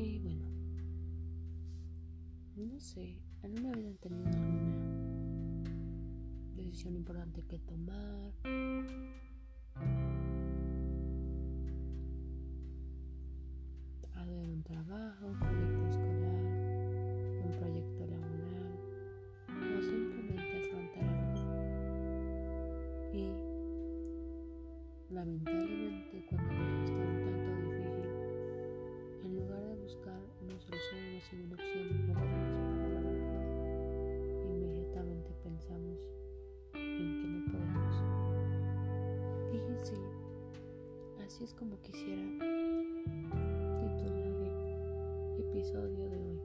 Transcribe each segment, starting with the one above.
Y bueno, no sé, ¿alguna vez han tenido alguna decisión importante que tomar? Algo en un trabajo, un proyecto escolar, un proyecto laboral, o simplemente afrontar algo. Y lamentablemente cuando una solución, una segunda opción, para lograrlo, inmediatamente pensamos en que no podemos. Sí, así es como quisiera titular el episodio de hoy.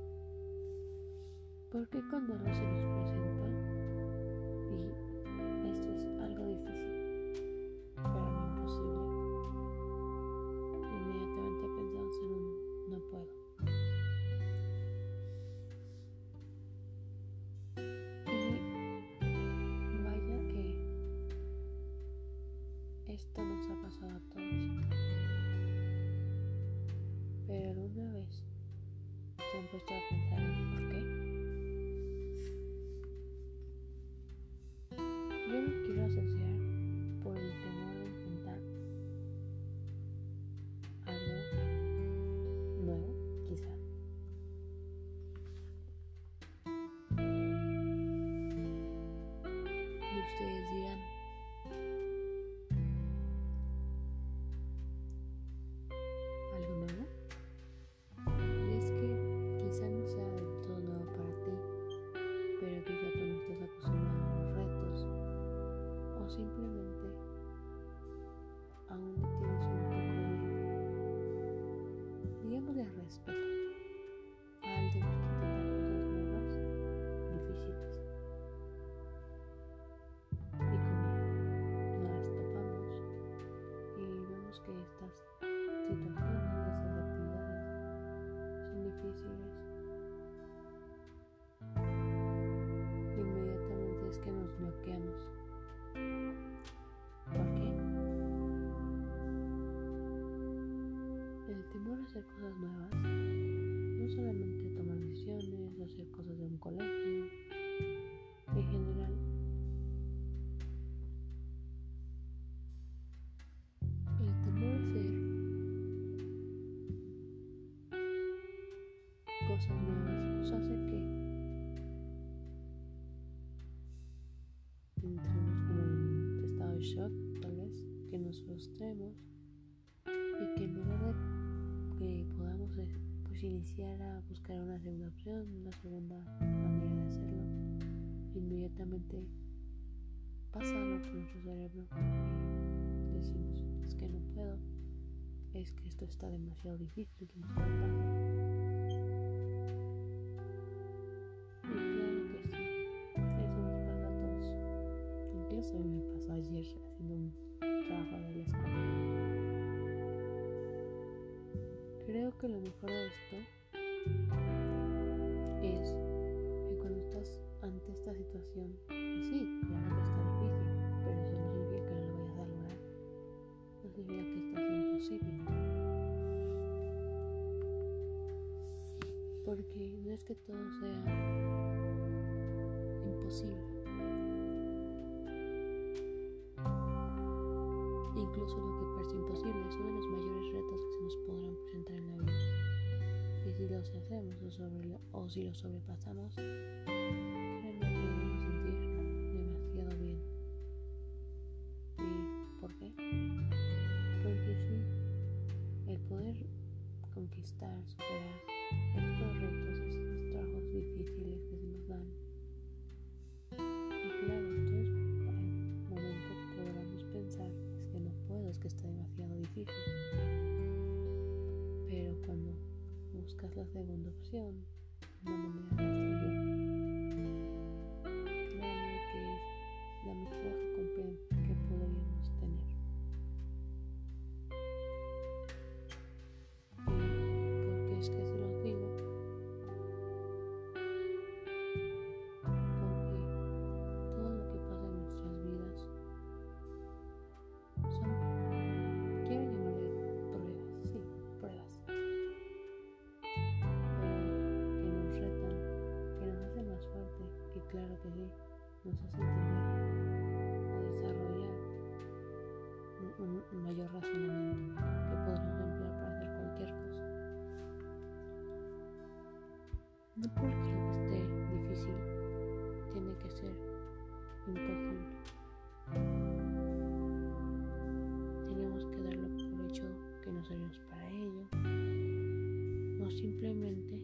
Porque cuando no se nos presenta, Yo cosas nuevas, no solamente tomar decisiones, hacer cosas de un colegio, en general, el temor a hacer cosas nuevas nos hace que iniciar a buscar una segunda opción, una segunda manera de hacerlo, inmediatamente pasa por nuestro cerebro y decimos, es que no puedo, es que esto está demasiado difícil, que me. Y que lo mejor de esto es que cuando estás ante esta situación, sí, claro que está difícil, pero eso no significa que no lo vayas a lograr. No significa que esto sea imposible. Porque no es que todo sea imposible. Incluso lo que parece imposible es uno de los mayores retos que se nos podrán presentar en la vida. Y si los hacemos o, si los sobrepasamos, créanme que debemos sentir demasiado bien. ¿Y por qué? Porque sí, el poder conquistar, superar estos retos, estos buscas la segunda opción, nos hace entender o desarrollar un, mayor razonamiento que podemos emplear para hacer cualquier cosa. No porque esté difícil tiene que ser imposible. Tenemos que darlo por hecho que no servimos para ello, no simplemente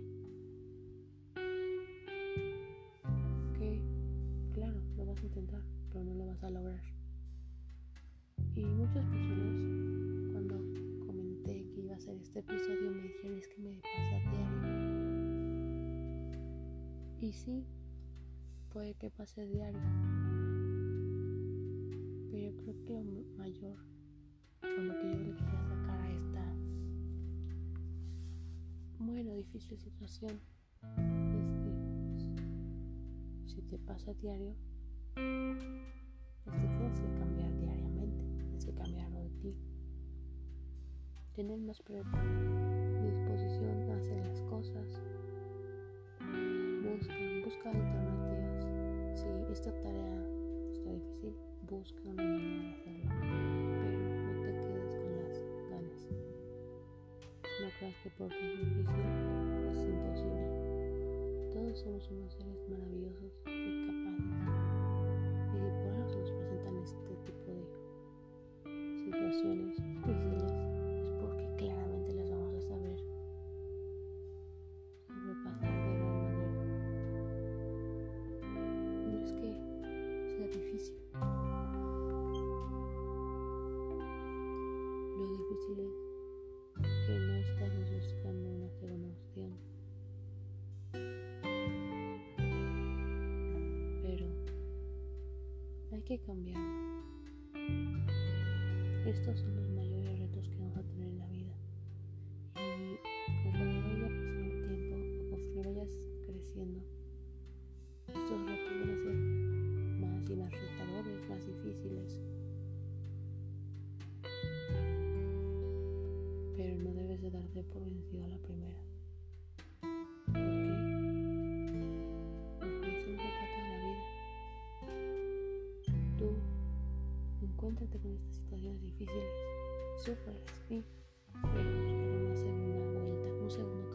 Y sí, puede que pase diario. Pero yo creo que lo mayor, o lo que yo le quería sacar a esta, bueno, difícil situación, es que si te pasa diario, pues te tienes que cambiar diariamente, tienes que cambiarlo de ti. Tener más disposición a hacer las cosas. Estos son los mayores retos que vamos a tener en la vida. Y conforme vaya pasando el tiempo o conforme vayas creciendo, estos retos van a ser más y más retadores, más difíciles. Pero no debes de darte por vencido a la primera. Encuéntrate con estas situaciones difíciles, sufres, sí, pero una segunda vuelta, un segundo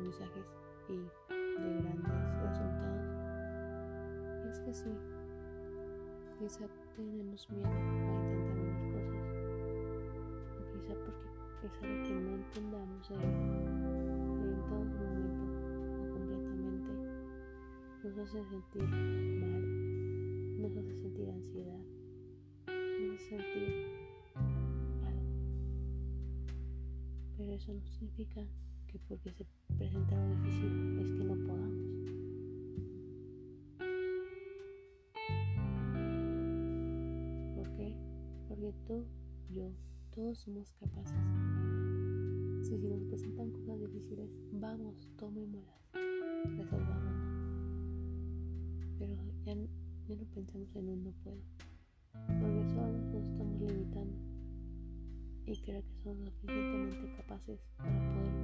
aprendizajes y de grandes resultados. Es que sí, quizá tenemos miedo a intentar unas cosas, o quizá porque es algo que no entendamos de en todo momento o completamente, nos hace sentir mal, nos hace sentir ansiedad, nos hace sentir algo. Pero eso no significa que porque se presenta algo difícil es que no podamos. ¿Por qué? Porque tú, yo, todos somos capaces. Si se nos presentan cosas difíciles, vamos, tomémoslas, resolvámonos. Pero ya, ya no pensemos en un no puedo, porque solo nos estamos limitando y creo que somos suficientemente capaces para poder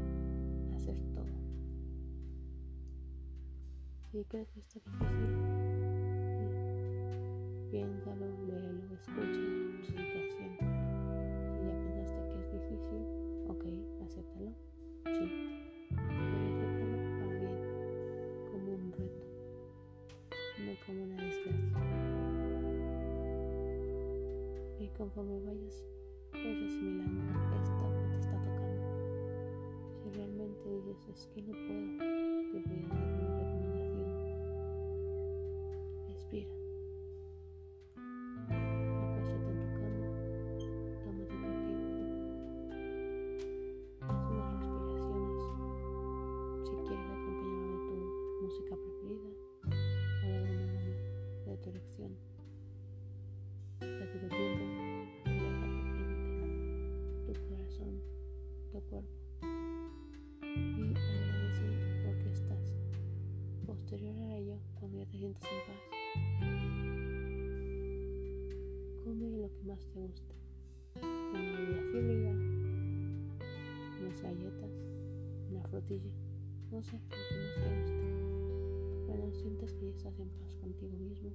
hacer todo. Si crees que está difícil, piénsalo, léelo, escucha tu situación. Si ya pensaste que es difícil, ok, acéptalo, sí. Pero acéptalo para como un reto, no como una desgracia. Y conforme vayas pues asimilando es que no puedo, te voy a dar una recomendación. Respira. Más te guste. Una bebida fría, unas galletas, una frutilla, no sé, lo que más te guste. Cuando sientas que ya estás en paz contigo mismo,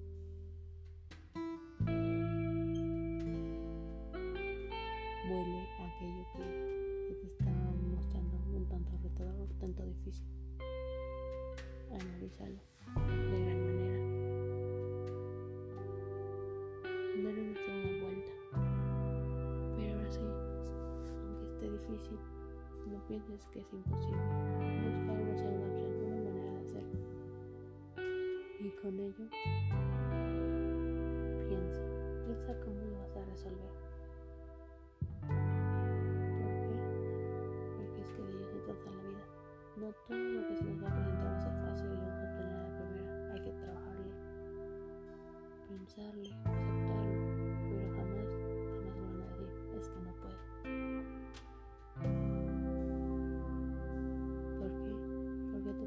pienses que es imposible. Busca una segunda opción, una manera de hacerlo. Y con ello, piensa, piensa cómo lo vas a resolver. ¿Por qué? Porque es que de ello se trata la vida. No todo lo que se nos va a presentar va a ser fácil y lo vamos a obtener a la primera. Hay que trabajarle, pensarle,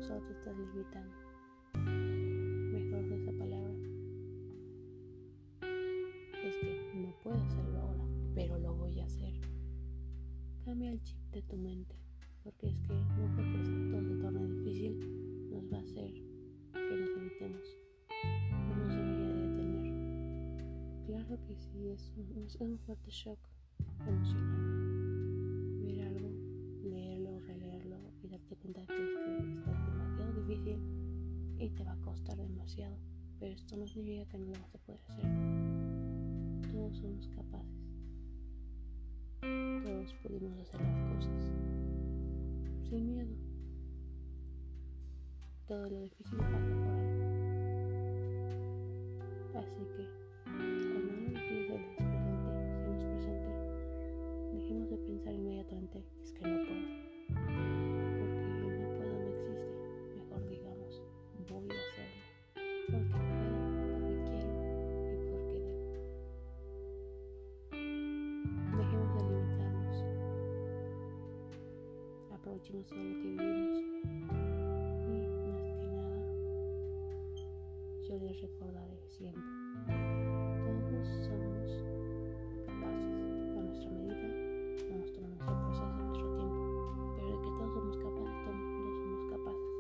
Solo te estás. Mejor usa esa palabra. Es que no puedo hacerlo ahora, pero lo voy a hacer. Cambia el chip de tu mente, porque es que no porque todo se torne difícil nos va a hacer que nos limitemos. No nos debería de detener. Claro que sí, es un, es un fuerte shock emocional. Ver algo, leerlo, releerlo y darte cuenta que es que está y te va a costar demasiado. Pero esto no significa que no lo vas a poder hacer. Todos somos capaces. Todos pudimos hacer las cosas sin miedo. Todo lo difícil pasa por algo. Así que, Aprovechemos todo lo que. Y más que nada, yo les recordaré siempre. Todos somos capaces a nuestra medida, a nuestro, nuestro proceso, a nuestro tiempo. Pero de que todos somos capaces, todos somos capaces.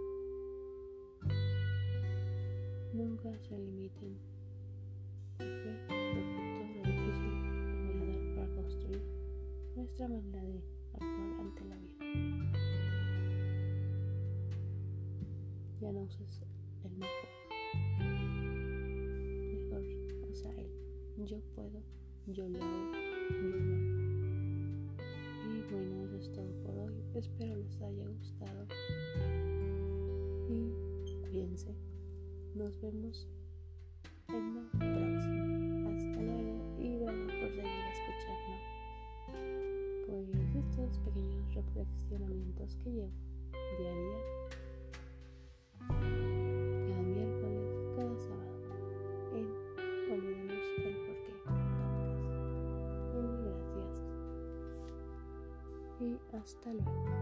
Nunca se limiten. ¿Por qué? Porque todo lo difícil a ayudar para construir nuestra manera de Ya no uses el puedo. Mejor usa el yo puedo, yo lo hago, yo. Y bueno, eso es todo por hoy. Espero les haya gustado. Y cuídense. Nos vemos hasta luego.